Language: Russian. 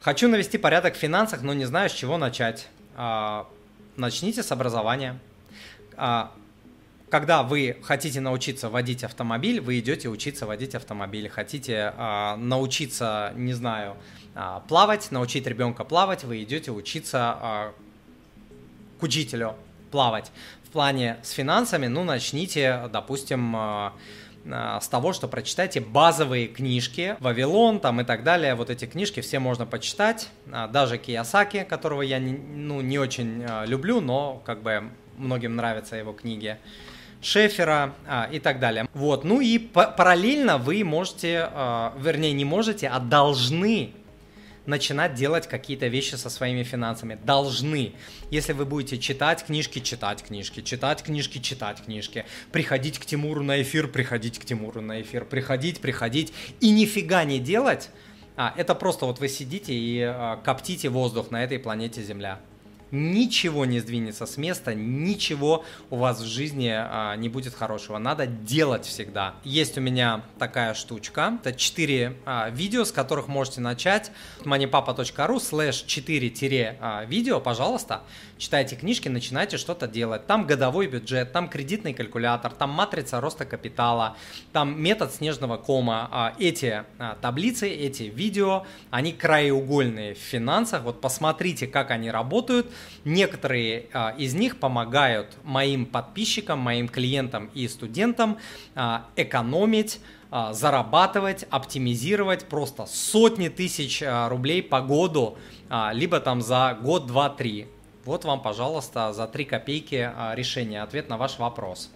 Хочу навести порядок в финансах, но не знаю, с чего начать. А, начните с образования. А, когда вы хотите научиться водить автомобиль, вы идете учиться водить автомобиль. Хотите а, научиться, не знаю, плавать, научить ребенка плавать, вы идете учиться к учителю плавать. В плане с финансами, ну, начните, допустим, а, с того, что прочитайте базовые книжки, Вавилон там и так далее, вот эти книжки все можно почитать, а, даже Киясаки, которого я не, ну, не очень а, люблю, но как бы многим нравятся его книги. Шефера а, и так далее. Вот, ну и параллельно вы можете, а, вернее не можете, а должны начинать делать какие-то вещи со своими финансами. Должны. Если вы будете читать книжки, читать книжки, читать книжки, читать книжки, приходить к Тимуру на эфир, приходить к Тимуру на эфир, приходить, приходить. И нифига не делать, а, это просто вот вы сидите и а, коптите воздух на этой планете Земля ничего не сдвинется с места, ничего у вас в жизни а, не будет хорошего. Надо делать всегда. Есть у меня такая штучка. Это 4 а, видео, с которых можете начать. moneypapa.ru slash 4 а, пожалуйста. Читайте книжки, начинайте что-то делать. Там годовой бюджет, там кредитный калькулятор, там матрица роста капитала, там метод снежного кома. А, эти а, таблицы, эти видео, они краеугольные в финансах. Вот посмотрите, как они работают Некоторые а, из них помогают моим подписчикам, моим клиентам и студентам а, экономить а, зарабатывать, оптимизировать просто сотни тысяч рублей по году, либо там за год, два, три. Вот вам, пожалуйста, за три копейки решение, ответ на ваш вопрос.